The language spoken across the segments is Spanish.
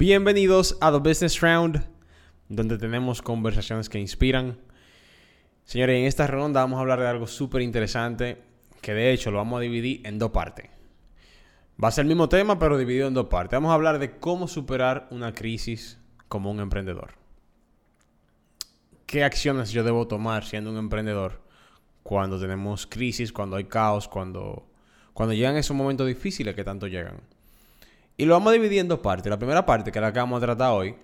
Bienvenidos a The Business Round, donde tenemos conversaciones que inspiran. Señores, en esta ronda vamos a hablar de algo súper interesante, que de hecho lo vamos a dividir en dos partes. Va a ser el mismo tema, pero dividido en dos partes. Vamos a hablar de cómo superar una crisis como un emprendedor. ¿Qué acciones yo debo tomar siendo un emprendedor cuando tenemos crisis, cuando hay caos, cuando, cuando llegan esos momentos difíciles que tanto llegan? Y lo vamos a dividir en dos partes. La primera parte, que es la que vamos a tratar hoy,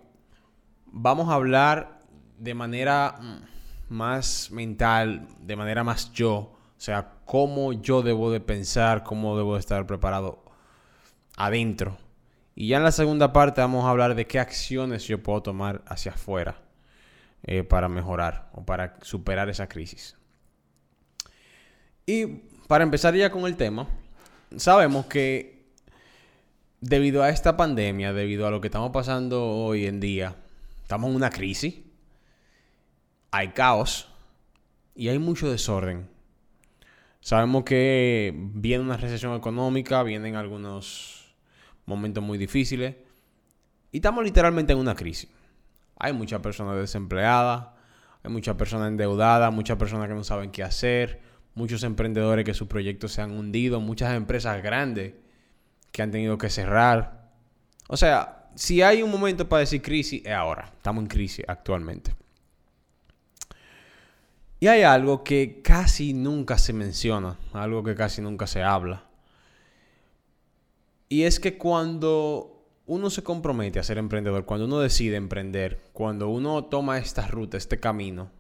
vamos a hablar de manera mm, más mental, de manera más yo. O sea, cómo yo debo de pensar, cómo debo de estar preparado adentro. Y ya en la segunda parte vamos a hablar de qué acciones yo puedo tomar hacia afuera eh, para mejorar o para superar esa crisis. Y para empezar ya con el tema, sabemos que debido a esta pandemia, debido a lo que estamos pasando hoy en día, estamos en una crisis, hay caos y hay mucho desorden. Sabemos que viene una recesión económica, vienen algunos momentos muy difíciles y estamos literalmente en una crisis. Hay muchas personas desempleadas, hay muchas personas endeudadas, muchas personas que no saben qué hacer, muchos emprendedores que sus proyectos se han hundido, muchas empresas grandes que han tenido que cerrar. O sea, si hay un momento para decir crisis, es ahora. Estamos en crisis actualmente. Y hay algo que casi nunca se menciona, algo que casi nunca se habla. Y es que cuando uno se compromete a ser emprendedor, cuando uno decide emprender, cuando uno toma esta ruta, este camino,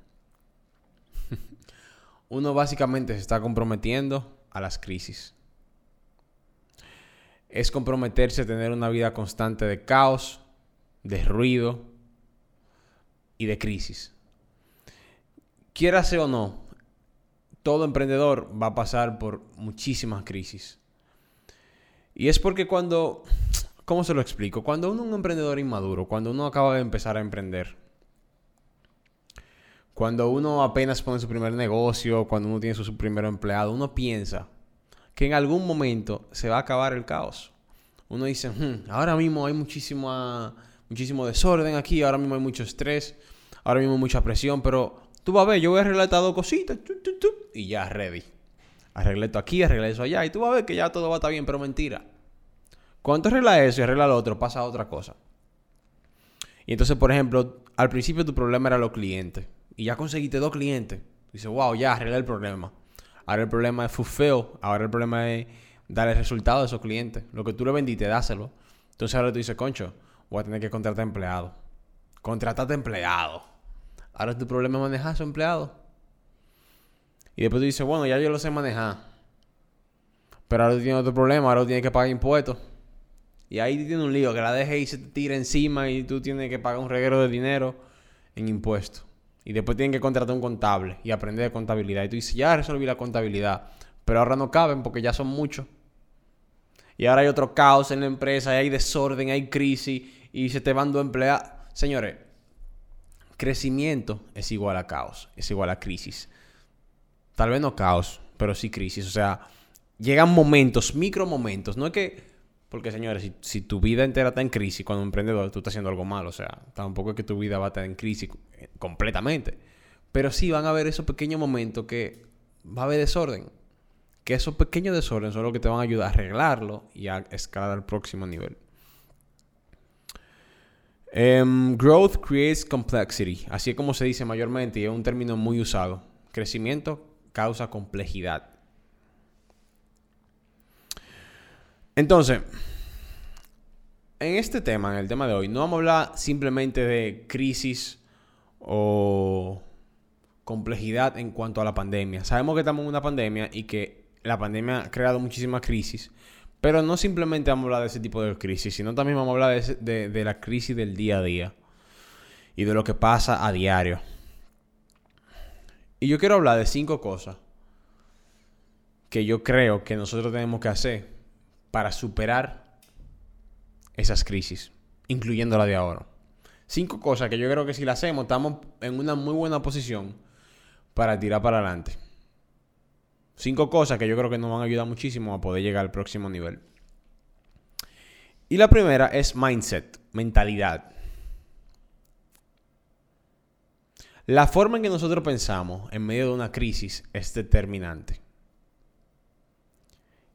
uno básicamente se está comprometiendo a las crisis es comprometerse a tener una vida constante de caos, de ruido y de crisis. Quiérase o no, todo emprendedor va a pasar por muchísimas crisis. Y es porque cuando, ¿cómo se lo explico? Cuando uno es un emprendedor inmaduro, cuando uno acaba de empezar a emprender, cuando uno apenas pone su primer negocio, cuando uno tiene su primer empleado, uno piensa, que en algún momento se va a acabar el caos. Uno dice, hmm, ahora mismo hay muchísimo, muchísimo desorden aquí, ahora mismo hay mucho estrés, ahora mismo hay mucha presión, pero tú vas a ver, yo voy a arreglar estas dos cositas y ya, ready. Arreglé esto aquí, arreglé eso allá y tú vas a ver que ya todo va a estar bien, pero mentira. Cuando arreglas eso y arreglas lo otro, pasa otra cosa. Y entonces, por ejemplo, al principio tu problema era los clientes y ya conseguiste dos clientes. Dices, wow, ya arreglé el problema. Ahora el problema es fulfill. Ahora el problema es dar el resultado a esos clientes. Lo que tú le vendiste, dáselo. Entonces ahora tú dices, concho, voy a tener que contratar empleados. Contratate empleados. Ahora tu problema es manejar a esos empleados. Y después tú dices, bueno, ya yo lo sé manejar. Pero ahora tú tienes otro problema, ahora tú tienes que pagar impuestos. Y ahí tienes un lío, que la deje y se te tira encima y tú tienes que pagar un reguero de dinero en impuestos. Y después tienen que contratar un contable y aprender de contabilidad. Y tú dices, ya resolví la contabilidad. Pero ahora no caben porque ya son muchos. Y ahora hay otro caos en la empresa, hay desorden, hay crisis y se te van dos empleados. Señores, crecimiento es igual a caos, es igual a crisis. Tal vez no caos, pero sí crisis. O sea, llegan momentos, micro momentos. No es que porque, señores, si, tu vida entera está en crisis cuando un emprendedor, tú estás haciendo algo mal. O sea, tampoco es que tu vida va a estar en crisis eh, completamente. Pero sí van a haber esos pequeños momentos que va a haber desorden. Que esos pequeños desórdenes son los que te van a ayudar a arreglarlo y a escalar al próximo nivel. Em, growth creates complexity. Así es como se dice mayormente y es un término muy usado. Crecimiento causa complejidad. Entonces, en este tema, en el tema de hoy, no vamos a hablar simplemente de crisis o complejidad en cuanto a la pandemia. Sabemos que estamos en una pandemia y que la pandemia ha creado muchísimas crisis, pero no simplemente vamos a hablar de ese tipo de crisis, sino también vamos a hablar de, la crisis del día a día y de lo que pasa a diario. Y yo quiero hablar de cinco cosas que yo creo que nosotros tenemos que hacer para superar esas crisis, incluyendo la de ahora. Cinco cosas que yo creo que si las hacemos estamos en una muy buena posición para tirar para adelante. Cinco cosas que yo creo que nos van a ayudar muchísimo a poder llegar al próximo nivel. Y la primera es mindset. mentalidad. La forma en que nosotros pensamos en medio de una crisis es determinante.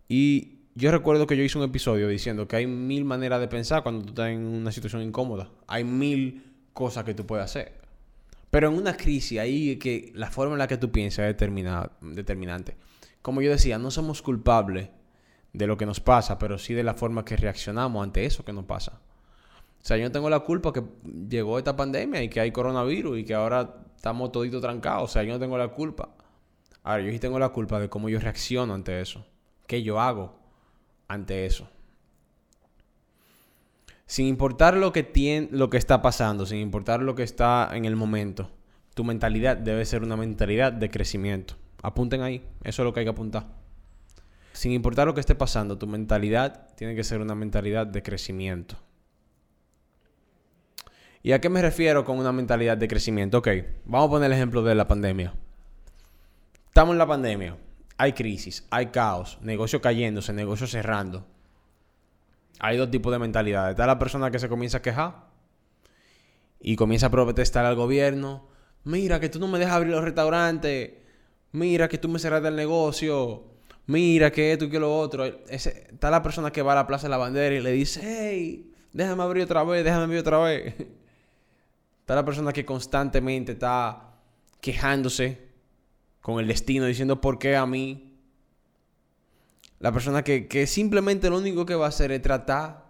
Y yo recuerdo que yo hice un episodio diciendo que hay mil maneras de pensar cuando tú estás en una situación incómoda. Hay mil cosas que tú puedes hacer. Pero en una crisis ahí que la forma en la que tú piensas es determinante. Como yo decía, no somos culpables de lo que nos pasa, pero sí de la forma que reaccionamos ante eso que nos pasa. O sea, yo no tengo la culpa que llegó esta pandemia y que hay coronavirus y que ahora estamos toditos trancados. O sea, yo no tengo la culpa. Ahora, yo sí tengo la culpa de cómo yo reacciono ante eso. ¿Qué yo hago ante eso? Sin importar lo que, tiene, lo que está pasando, sin importar lo que está en el momento, tu mentalidad debe ser una mentalidad de crecimiento. Apunten ahí, eso es lo que hay que apuntar. Sin importar lo que esté pasando, tu mentalidad tiene que ser una mentalidad de crecimiento. ¿Y a qué me refiero con una mentalidad de crecimiento? Ok, vamos a poner el ejemplo de la pandemia. Estamos en la pandemia, hay crisis, hay caos, negocio cayéndose, negocio cerrando. Hay dos tipos de mentalidades. Está la persona que se comienza a quejar y comienza a protestar al gobierno. Mira que tú no me dejas abrir los restaurantes. Mira que tú me cerraste el negocio. Mira que esto y lo otro. está la persona que va a la Plaza de la Bandera y le dice, hey, déjame abrir otra vez, déjame abrir otra vez. Está la persona que constantemente está quejándose con el destino, diciendo por qué a mí. La persona que, simplemente lo único que va a hacer es tratar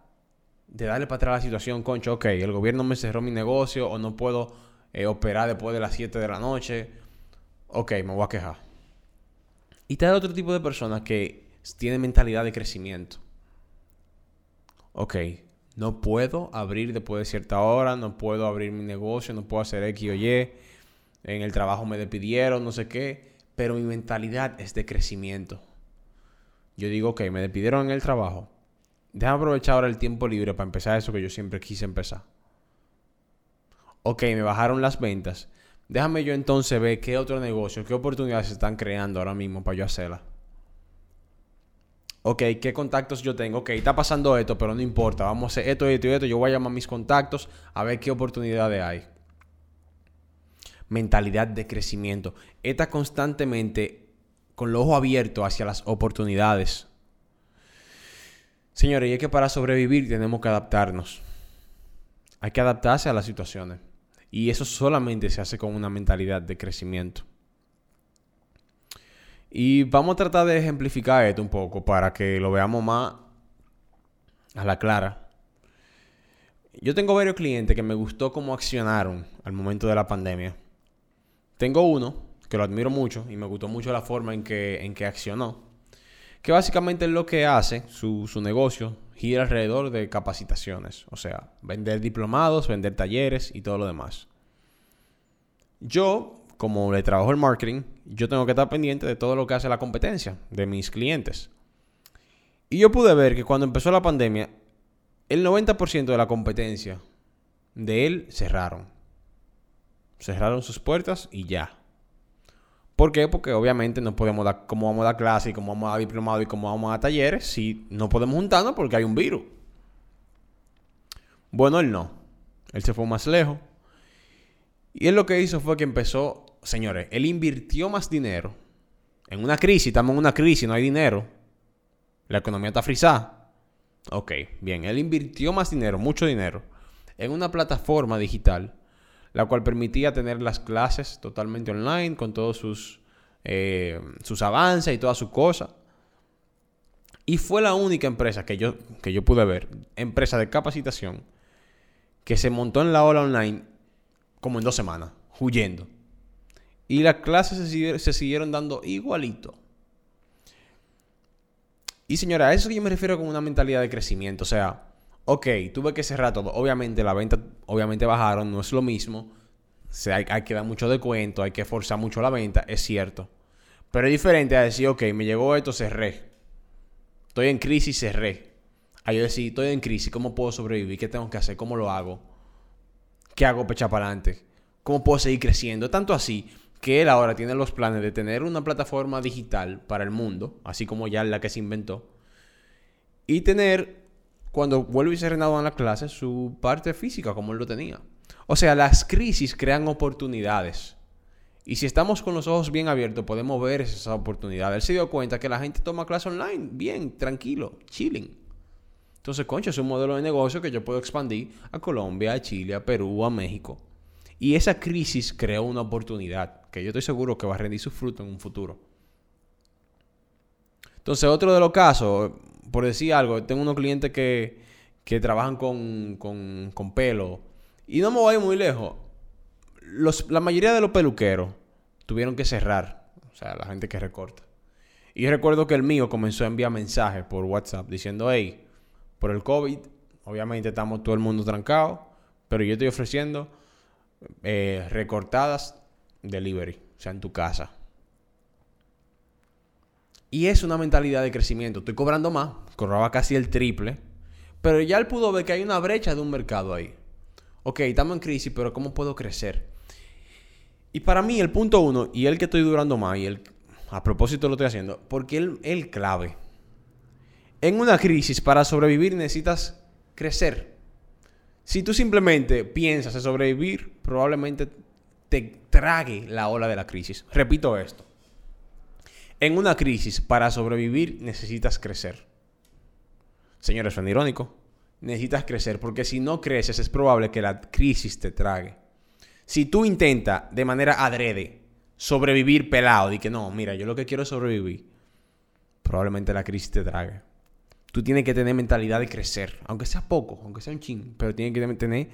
de darle para atrás la situación, concho, ok, el gobierno me cerró mi negocio o no puedo eh, operar después de las 7 de la noche. Ok, me voy a quejar. Y está el otro tipo de personas que tienen mentalidad de crecimiento. Ok, no puedo abrir después de cierta hora, no puedo abrir mi negocio, no puedo hacer X o Y. En el trabajo me despidieron, no sé qué. Pero mi mentalidad es de crecimiento. Yo digo, ok, me despidieron en el trabajo. Déjame aprovechar ahora el tiempo libre para empezar eso que yo siempre quise empezar. Ok, me bajaron las ventas. Déjame yo entonces ver qué otro negocio, qué oportunidades se están creando ahora mismo para yo hacerla ok, ¿qué contactos yo tengo? Ok, está pasando esto, pero no importa, vamos a hacer esto, esto y esto. Yo voy a llamar a mis contactos a ver qué oportunidades hay. Mentalidad de crecimiento. Está constantemente con el ojo abierto hacia las oportunidades. Señores, y es que para sobrevivir tenemos que adaptarnos. Hay que adaptarse a las situaciones. Y eso solamente se hace con una mentalidad de crecimiento. Y vamos a tratar de ejemplificar esto un poco para que lo veamos más a la clara. Yo tengo varios clientes que me gustó cómo accionaron al momento de la pandemia. Tengo uno que lo admiro mucho y me gustó mucho la forma en que, en que accionó. Que básicamente es lo que hace, su, su negocio gira alrededor de capacitaciones. O sea, vender diplomados, vender talleres y todo lo demás. Yo como le trabajo el marketing, yo tengo que estar pendiente de todo lo que hace la competencia de mis clientes. Y yo pude ver que cuando empezó la pandemia, el 90% de la competencia de él cerraron. Cerraron sus puertas y ya. ¿Por qué? Porque obviamente no podemos dar, como vamos a dar clases, como vamos a dar diplomado y como vamos a dar talleres, si no podemos juntarnos porque hay un virus. Bueno, él no. Él se fue más lejos. Y él lo que hizo fue que empezó señores, él invirtió más dinero. En una crisis, estamos en una crisis, no hay dinero. La economía está frisada. Ok, bien, él invirtió más dinero, mucho dinero, en una plataforma digital, la cual permitía tener las clases totalmente online, con todos sus, eh, sus avances y todas sus cosas. Y fue la única empresa que yo, que yo pude ver, empresa de capacitación, que se montó en la ola online como en dos semanas, huyendo. Y las clases se, siguieron, dando igualito. Y señora, a eso yo me refiero con una mentalidad de crecimiento. O sea, ok, tuve que cerrar todo. Obviamente la venta, obviamente bajaron, no es lo mismo. O sea, hay, hay que dar mucho de cuento, hay que forzar mucho la venta, es cierto. Pero es diferente a decir, ok, me llegó esto, cerré. Estoy en crisis, cerré. A yo decir, estoy en crisis, ¿cómo puedo sobrevivir? ¿Qué tengo que hacer? ¿Cómo lo hago? ¿Qué hago para echar para adelante? ¿Cómo puedo seguir creciendo? Tanto así que él ahora tiene los planes de tener una plataforma digital para el mundo, así como ya la que se inventó, y tener cuando vuelve y se reanuda la clase, su parte física como él lo tenía. O sea, las crisis crean oportunidades. Y si estamos con los ojos bien abiertos, podemos ver esas oportunidades. Él se dio cuenta que la gente toma clase online, bien, tranquilo, chilling. Entonces, concha, es un modelo de negocio que yo puedo expandir a Colombia, a Chile, a Perú, a México. Y esa crisis creó una oportunidad que yo estoy seguro que va a rendir su fruto en un futuro. Entonces, otro de los casos, por decir algo, tengo unos clientes que, que trabajan con, con, con pelo. Y no me voy muy lejos. Los, la mayoría de los peluqueros tuvieron que cerrar. O sea, la gente que recorta. Y yo recuerdo que el mío comenzó a enviar mensajes por WhatsApp diciendo, hey, por el COVID, obviamente estamos todo el mundo trancado, pero yo estoy ofreciendo eh, recortadas delivery, o sea, en tu casa. Y es una mentalidad de crecimiento. Estoy cobrando más, cobraba casi el triple, pero ya él pudo ver que hay una brecha de un mercado ahí. Ok, estamos en crisis, pero ¿cómo puedo crecer? Y para mí el punto uno, y el que estoy durando más, y el, a propósito lo estoy haciendo, porque el, el clave en una crisis, para sobrevivir necesitas crecer. Si tú simplemente piensas en sobrevivir, probablemente te trague la ola de la crisis. Repito esto. En una crisis, para sobrevivir, necesitas crecer. Señores, son irónico. Necesitas crecer, porque si no creces, es probable que la crisis te trague. Si tú intentas de manera adrede sobrevivir pelado y que no, mira, yo lo que quiero es sobrevivir, probablemente la crisis te trague tú tienes que tener mentalidad de crecer, aunque sea poco, aunque sea un ching, pero tienes que tener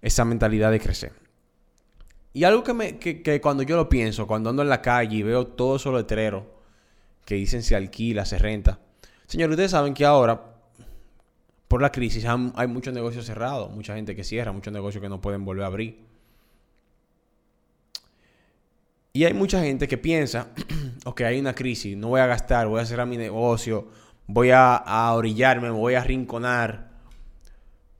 esa mentalidad de crecer. Y algo que, me, que, cuando yo lo pienso, cuando ando en la calle y veo todo esos letreros que dicen se alquila, se renta. Señores, ustedes saben que ahora, por la crisis, hay muchos negocios cerrados, mucha gente que cierra, muchos negocios que no pueden volver a abrir. Y hay mucha gente que piensa, ok, hay una crisis, no voy a gastar, voy a cerrar mi negocio, voy a, orillarme, me voy a rinconar.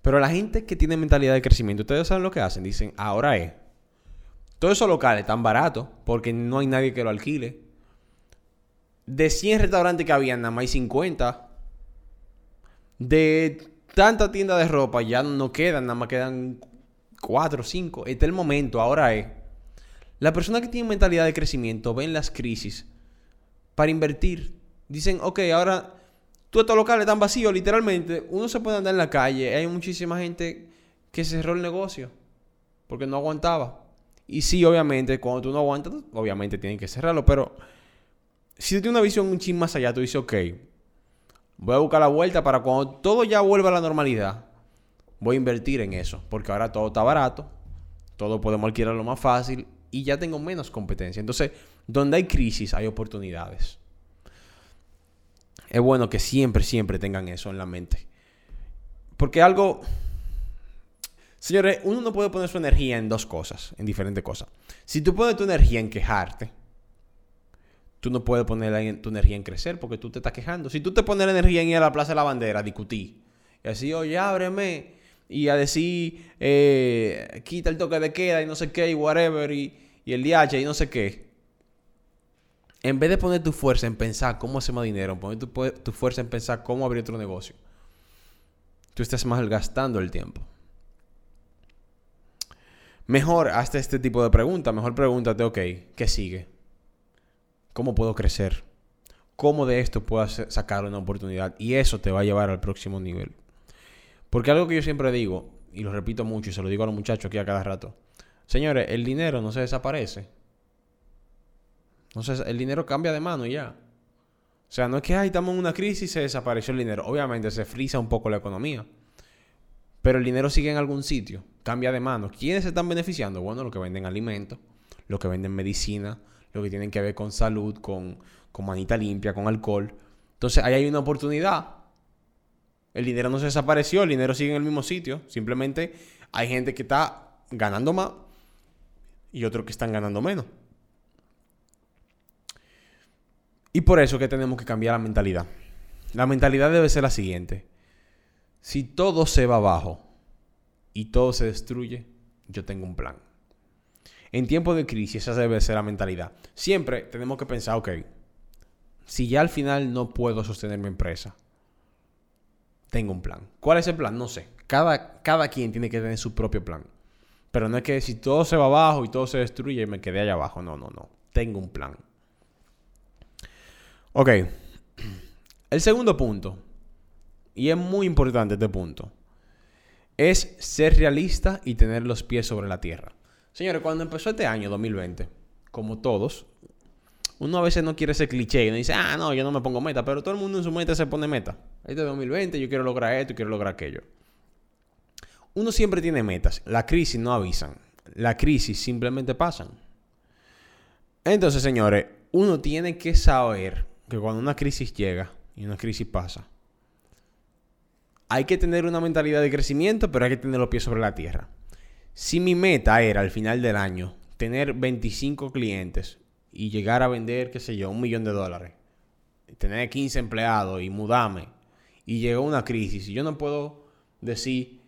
Pero la gente que tiene mentalidad de crecimiento, ustedes saben lo que hacen. Dicen, ahora es. Todos esos locales están baratos porque no hay nadie que lo alquile. De 100 restaurantes que habían, nada más hay 50. De tanta tienda de ropa ya no quedan, nada más quedan 4 o 5. Este es el momento, ahora es. La persona que tiene mentalidad de crecimiento ven las crisis para invertir. Dicen, ok, ahora todos estos locales están vacíos, literalmente. Uno se puede andar en la calle. Hay muchísima gente que cerró el negocio porque no aguantaba. Y sí, obviamente, cuando tú no aguantas, obviamente tienen que cerrarlo. Pero si tú tienes una visión un ching más allá, tú dices, ok, voy a buscar la vuelta para cuando todo ya vuelva a la normalidad, voy a invertir en eso. Porque ahora todo está barato, todo podemos alquilarlo más fácil y ya tengo menos competencia. Entonces, donde hay crisis, hay oportunidades. Es bueno que siempre, siempre tengan eso en la mente. Porque algo... Señores, uno no puede poner su energía en dos cosas, en diferentes cosas. Si tú pones tu energía en quejarte, tú no puedes poner tu energía en crecer porque tú te estás quejando. Si tú te pones la energía en ir a la Plaza de la Bandera a discutir, y así, oye, ábreme, y a decir, eh, quita el toque de queda y no sé qué, y whatever, y, y el DH y no sé qué, en vez de poner tu fuerza en pensar cómo hacer más dinero, poner tu, fuerza en pensar cómo abrir otro negocio, tú estás malgastando el tiempo. Mejor hazte este tipo de preguntas. Mejor pregúntate, ok, ¿qué sigue? ¿Cómo puedo crecer? ¿Cómo de esto puedo sacar una oportunidad? Y eso te va a llevar al próximo nivel. Porque algo que yo siempre digo, y lo repito mucho y se lo digo a los muchachos aquí a cada rato. Señores, el dinero no se desaparece. Entonces el dinero cambia de mano y ya. O sea, no es que ahí estamos en una crisis y se desapareció el dinero. Obviamente se frisa un poco la economía. Pero el dinero sigue en algún sitio, cambia de mano. ¿Quiénes se están beneficiando? Bueno, los que venden alimentos, los que venden medicina, los que tienen que ver con salud, con, con manita limpia, con alcohol. Entonces ahí hay una oportunidad. El dinero no se desapareció, el dinero sigue en el mismo sitio. Simplemente hay gente que está ganando más y otros que están ganando menos. Y por eso que tenemos que cambiar la mentalidad. La mentalidad debe ser la siguiente. Si todo se va abajo y todo se destruye, yo tengo un plan. En tiempos de crisis esa debe ser la mentalidad. Siempre tenemos que pensar, ok, si ya al final no puedo sostener mi empresa, tengo un plan. ¿Cuál es el plan? No sé. Cada, cada quien tiene que tener su propio plan. Pero no es que si todo se va abajo y todo se destruye y me quedé allá abajo. No, no, no. Tengo un plan. Ok. El segundo punto, y es muy importante este punto, es ser realista y tener los pies sobre la tierra. Señores, cuando empezó este año 2020, como todos, uno a veces no quiere ese cliché y uno dice, ah, no, yo no me pongo meta, pero todo el mundo en su meta se pone meta. Este 2020 yo quiero lograr esto quiero lograr aquello. Uno siempre tiene metas. La crisis no avisan. La crisis simplemente pasan. Entonces, señores, uno tiene que saber que cuando una crisis llega y una crisis pasa, hay que tener una mentalidad de crecimiento, pero hay que tener los pies sobre la tierra. Si mi meta era al final del año tener 25 clientes y llegar a vender, qué sé yo, un millón de dólares, tener 15 empleados y mudarme, y llegó una crisis, y yo no puedo decir,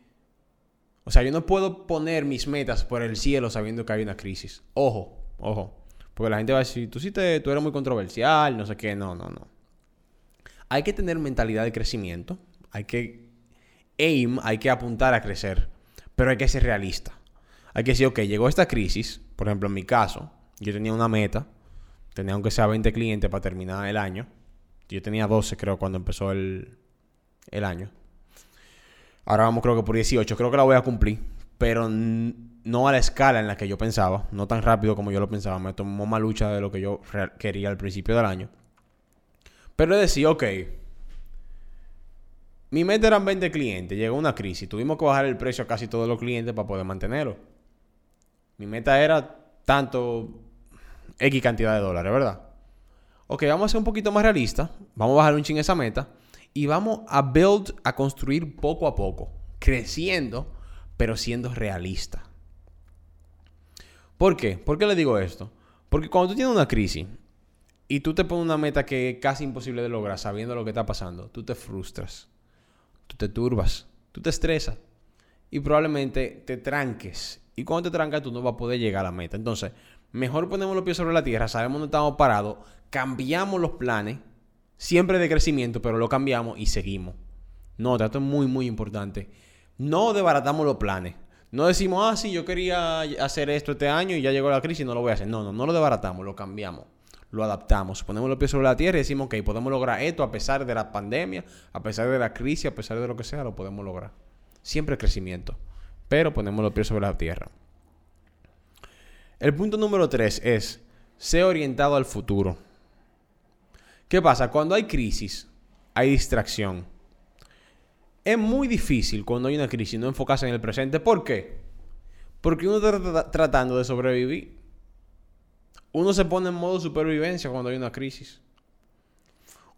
o sea, yo no puedo poner mis metas por el cielo sabiendo que hay una crisis. Ojo, ojo. Porque la gente va a decir, tú sí te, tú eres muy controversial, no sé qué, no, no, no. Hay que tener mentalidad de crecimiento, hay que aim, hay que apuntar a crecer, pero hay que ser realista. Hay que decir, ok, llegó esta crisis, por ejemplo, en mi caso, yo tenía una meta, tenía aunque sea 20 clientes para terminar el año. Yo tenía 12 creo cuando empezó el, el año. Ahora vamos creo que por 18, creo que la voy a cumplir, pero no a la escala en la que yo pensaba, no tan rápido como yo lo pensaba, me tomó más lucha de lo que yo quería al principio del año. Pero decía, ok, mi meta eran 20 clientes, llegó una crisis, tuvimos que bajar el precio a casi todos los clientes para poder mantenerlo. Mi meta era tanto X cantidad de dólares, ¿verdad? Ok, vamos a ser un poquito más realistas, vamos a bajar un ching esa meta y vamos a build, a construir poco a poco, creciendo, pero siendo realista. ¿Por qué? ¿Por qué le digo esto? Porque cuando tú tienes una crisis y tú te pones una meta que es casi imposible de lograr sabiendo lo que está pasando, tú te frustras tú te turbas, tú te estresas y probablemente te tranques. Y cuando te trancas tú no vas a poder llegar a la meta. Entonces, mejor ponemos los pies sobre la tierra, sabemos dónde estamos parados, cambiamos los planes, siempre de crecimiento, pero lo cambiamos y seguimos. No, esto es muy, muy importante. No desbaratamos los planes. No decimos, ah, sí, yo quería hacer esto este año y ya llegó la crisis y no lo voy a hacer. No, no, no lo desbaratamos, lo cambiamos lo adaptamos, ponemos los pies sobre la tierra y decimos, ok, podemos lograr esto a pesar de la pandemia, a pesar de la crisis, a pesar de lo que sea, lo podemos lograr. Siempre crecimiento, pero ponemos los pies sobre la tierra. El punto número tres es, ser orientado al futuro. ¿Qué pasa? Cuando hay crisis, hay distracción. Es muy difícil cuando hay una crisis no enfocarse en el presente. ¿Por qué? Porque uno está tratando de sobrevivir uno se pone en modo supervivencia cuando hay una crisis.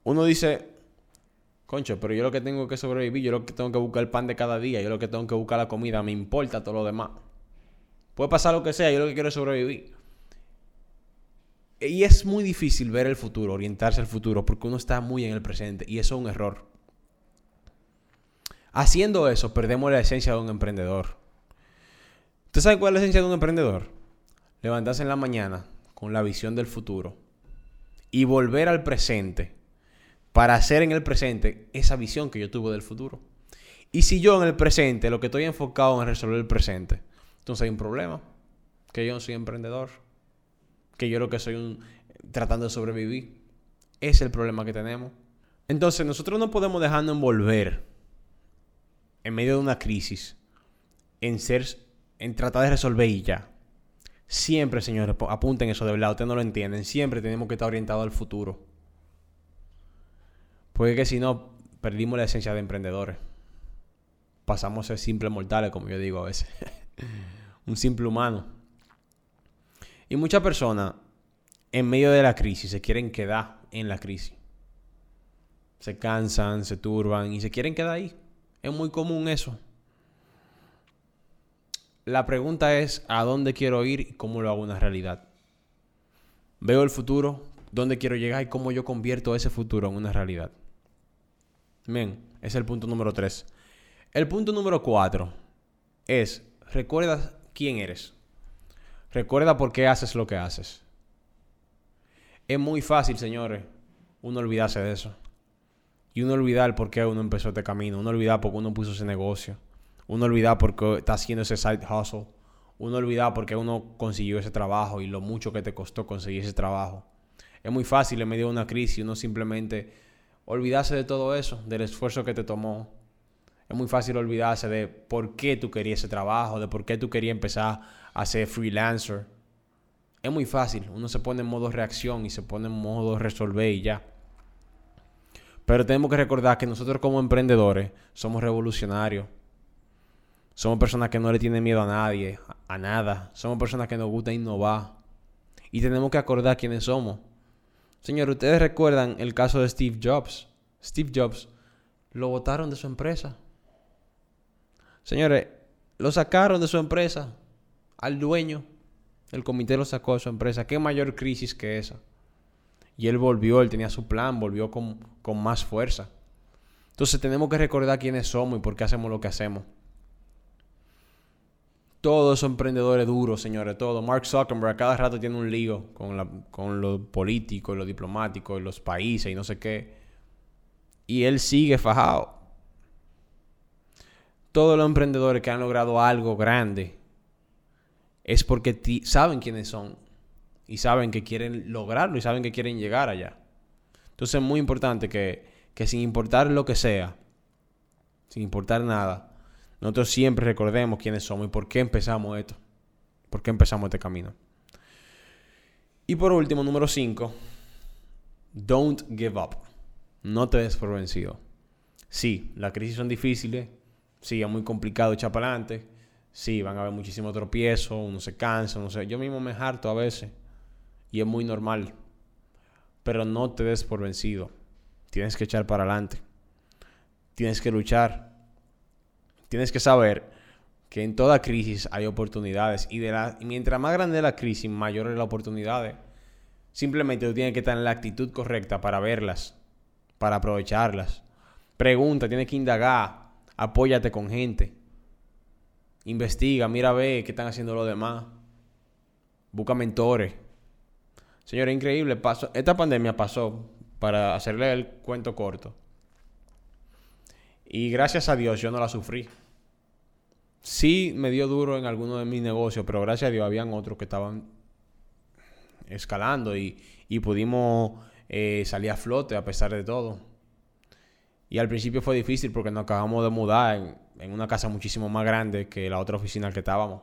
Uno dice, concho, pero yo lo que tengo que sobrevivir, yo lo que tengo que buscar el pan de cada día, yo lo que tengo que buscar la comida, me importa todo lo demás. Puede pasar lo que sea, yo lo que quiero es sobrevivir. Y es muy difícil ver el futuro, orientarse al futuro, porque uno está muy en el presente y eso es un error. Haciendo eso, perdemos la esencia de un emprendedor. ¿Usted sabe cuál es la esencia de un emprendedor? Levantarse en la mañana, con la visión del futuro y volver al presente para hacer en el presente esa visión que yo tuve del futuro. Y si yo en el presente lo que estoy enfocado en resolver el presente, entonces hay un problema, que yo no soy emprendedor, que yo lo que soy un tratando de sobrevivir. Es el problema que tenemos. Entonces nosotros no podemos dejarnos envolver en medio de una crisis en ser en tratar de resolver y ya. Siempre, señores, apunten eso de verdad, ustedes no lo entienden. Siempre tenemos que estar orientados al futuro. Porque que si no, perdimos la esencia de emprendedores. Pasamos a ser simples mortales, como yo digo a veces. Un simple humano. Y muchas personas, en medio de la crisis, se quieren quedar en la crisis. Se cansan, se turban y se quieren quedar ahí. Es muy común eso. La pregunta es a dónde quiero ir y cómo lo hago una realidad. Veo el futuro, dónde quiero llegar y cómo yo convierto ese futuro en una realidad. Bien, ese es el punto número 3. El punto número 4 es, recuerda quién eres. Recuerda por qué haces lo que haces. Es muy fácil, señores, uno olvidarse de eso. Y uno olvidar por qué uno empezó este camino. Uno olvidar por qué uno puso ese negocio. Uno olvidar por qué está haciendo ese side hustle. Uno olvidar por qué uno consiguió ese trabajo y lo mucho que te costó conseguir ese trabajo. Es muy fácil en medio de una crisis uno simplemente olvidarse de todo eso, del esfuerzo que te tomó. Es muy fácil olvidarse de por qué tú querías ese trabajo, de por qué tú querías empezar a ser freelancer. Es muy fácil. Uno se pone en modo reacción y se pone en modo resolver y ya. Pero tenemos que recordar que nosotros como emprendedores somos revolucionarios. Somos personas que no le tienen miedo a nadie, a nada. Somos personas que nos gusta innovar. Y tenemos que acordar quiénes somos. Señor, ustedes recuerdan el caso de Steve Jobs. Steve Jobs lo votaron de su empresa. Señores, lo sacaron de su empresa al dueño. El comité lo sacó de su empresa. ¿Qué mayor crisis que esa? Y él volvió, él tenía su plan, volvió con, con más fuerza. Entonces tenemos que recordar quiénes somos y por qué hacemos lo que hacemos. Todos son emprendedores duros, señores, todos. Mark Zuckerberg a cada rato tiene un lío con, la, con lo político, lo diplomático, los países y no sé qué. Y él sigue fajado. Todos los emprendedores que han logrado algo grande es porque saben quiénes son y saben que quieren lograrlo y saben que quieren llegar allá. Entonces es muy importante que, que sin importar lo que sea, sin importar nada, nosotros siempre recordemos quiénes somos y por qué empezamos esto. ¿Por qué empezamos este camino? Y por último, número 5. Don't give up. No te des por vencido. Sí, las crisis son difíciles. Sí, es muy complicado echar para adelante. Sí, van a haber muchísimos tropiezos. Uno se cansa, no sé. Yo mismo me harto a veces. Y es muy normal. Pero no te des por vencido. Tienes que echar para adelante. Tienes que luchar tienes que saber que en toda crisis hay oportunidades y, de la, mientras más grande es la crisis, mayor es la oportunidades. Simplemente tú tienes que estar en la actitud correcta para verlas, para aprovecharlas. Pregunta, tienes que indagar, apóyate con gente. Investiga, mira, ve qué están haciendo los demás. Busca mentores. Señores, increíble. Pasó, esta pandemia pasó, para hacerle el cuento corto. Y gracias a Dios yo no la sufrí. Sí me dio duro en alguno de mis negocios, pero gracias a Dios habían otros que estaban escalando y, pudimos eh, salir a flote a pesar de todo. Y al principio fue difícil porque nos acabamos de mudar en, en, una casa muchísimo más grande que la otra oficina que estábamos.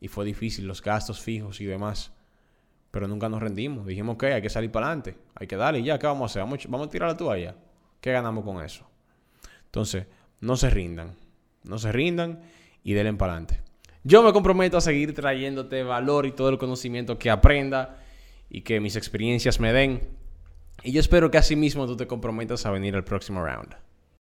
Y fue difícil, los gastos fijos y demás. Pero nunca nos rendimos. Dijimos que hay que salir para adelante. Hay que darle y ya, ¿qué vamos a hacer? Vamos, vamos a tirar la toalla. ¿Qué ganamos con eso? Entonces, no se rindan. No se rindan y denle para adelante. Yo me comprometo a seguir trayéndote valor y todo el conocimiento que aprenda y que mis experiencias me den. Y yo espero que así mismo tú te comprometas a venir al próximo round.